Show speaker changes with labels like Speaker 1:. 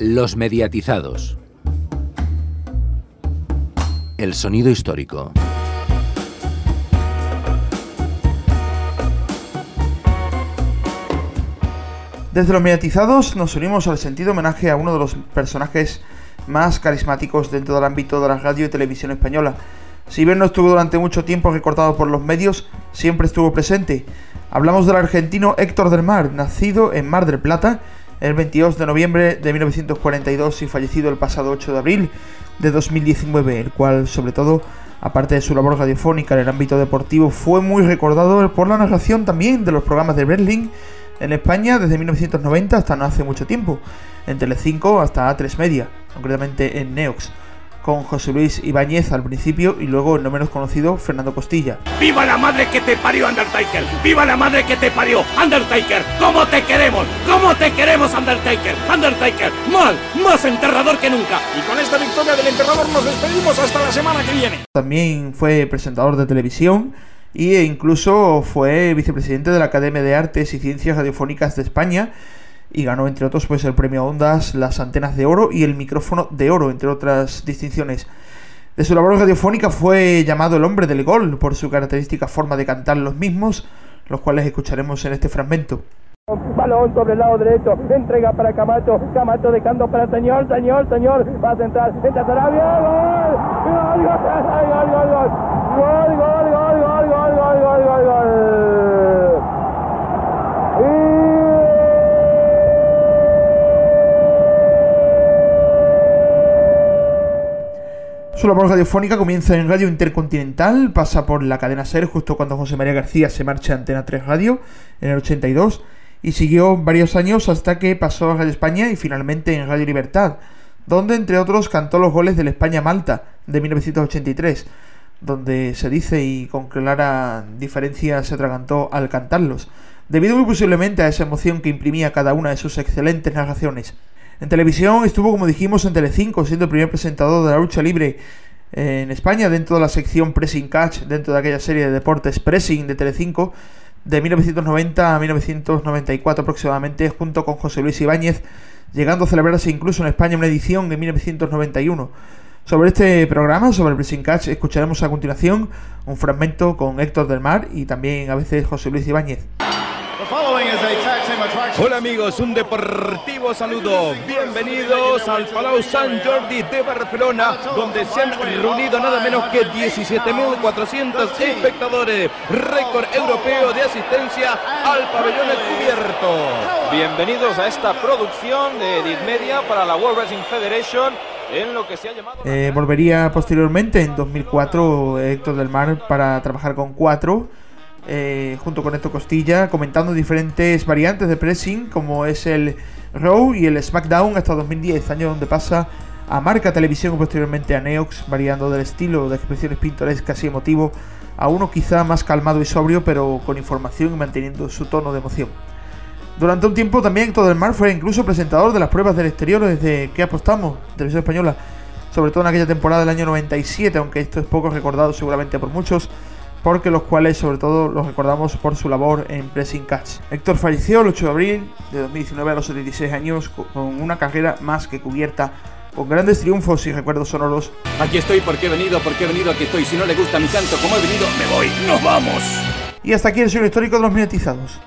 Speaker 1: Los mediatizados. El sonido histórico.
Speaker 2: Desde los mediatizados nos unimos al sentido homenaje a uno de los personajes más carismáticos dentro del ámbito de la radio y televisión española. Si bien no estuvo durante mucho tiempo recortado por los medios, siempre estuvo presente. Hablamos del argentino Héctor del Mar, nacido en Mar del Plata el 22 de noviembre de 1942 y fallecido el pasado 8 de abril de 2019, el cual sobre todo, aparte de su labor radiofónica en el ámbito deportivo, fue muy recordado por la narración también de los programas de Berlín en España desde 1990 hasta no hace mucho tiempo, en Telecinco hasta A3 Media, concretamente en Neox con José Luis Ibáñez al principio y luego el no menos conocido Fernando Costilla.
Speaker 3: ¡Viva la madre que te parió Undertaker! ¡Viva la madre que te parió Undertaker! ¿Cómo te queremos? ¿Cómo te queremos Undertaker? Undertaker, mal, más enterrador que nunca. Y con esta victoria del enterrador nos despedimos hasta la semana que viene.
Speaker 2: También fue presentador de televisión e incluso fue vicepresidente de la Academia de Artes y Ciencias Radiofónicas de España y ganó entre otros pues el premio Ondas, las antenas de oro y el micrófono de oro, entre otras distinciones. De su labor radiofónica fue llamado el hombre del gol por su característica forma de cantar los mismos, los cuales escucharemos en este fragmento.
Speaker 4: Balón sobre el lado derecho, entrega para Camacho, Camacho dejando para señor, señor, señor, va a centrar, gol, gol, gol, gol, gol, gol, gol, gol, gol, gol, gol,
Speaker 2: Su labor radiofónica comienza en Radio Intercontinental, pasa por la cadena SER justo cuando José María García se marcha a Antena 3 Radio en el 82 y siguió varios años hasta que pasó a Radio España y finalmente en Radio Libertad, donde entre otros cantó los goles del España-Malta de 1983, donde se dice y con clara diferencia se atragantó al cantarlos, debido muy posiblemente a esa emoción que imprimía cada una de sus excelentes narraciones. En televisión estuvo, como dijimos, en Telecinco, siendo el primer presentador de la lucha libre en España dentro de la sección Pressing Catch, dentro de aquella serie de deportes Pressing de Telecinco, de 1990 a 1994 aproximadamente, junto con José Luis Ibáñez, llegando a celebrarse incluso en España una edición en 1991. Sobre este programa, sobre el Pressing Catch, escucharemos a continuación un fragmento con Héctor del Mar y también a veces José Luis Ibáñez.
Speaker 5: Hola amigos, un deportivo saludo. Bienvenidos al Palau Sant Jordi de Barcelona, donde se han reunido nada menos que 17.400 espectadores. Récord europeo de asistencia al pabellón cubierto.
Speaker 6: Bienvenidos a esta producción de Edith Media para la World Wrestling Federation. En lo que se ha llamado...
Speaker 2: Eh, volvería posteriormente en 2004 Héctor del Mar para trabajar con cuatro eh, junto con esto Costilla, comentando diferentes variantes de pressing, como es el Raw y el SmackDown hasta 2010, año donde pasa a Marca Televisión y posteriormente a Neox, variando del estilo de expresiones pintorescas y emotivo a uno quizá más calmado y sobrio, pero con información y manteniendo su tono de emoción. Durante un tiempo también todo el mar fue incluso presentador de las pruebas del exterior desde que apostamos, Televisión Española, sobre todo en aquella temporada del año 97, aunque esto es poco recordado seguramente por muchos, porque los cuales sobre todo los recordamos por su labor en Pressing Catch. Héctor falleció el 8 de abril de 2019 a los 76 años con una carrera más que cubierta con grandes triunfos y recuerdos sonoros.
Speaker 6: Aquí estoy porque he venido, porque he venido, aquí estoy. Si no le gusta mi canto como he venido, me voy. ¡Nos vamos!
Speaker 2: Y hasta aquí el suelo histórico de los minetizados.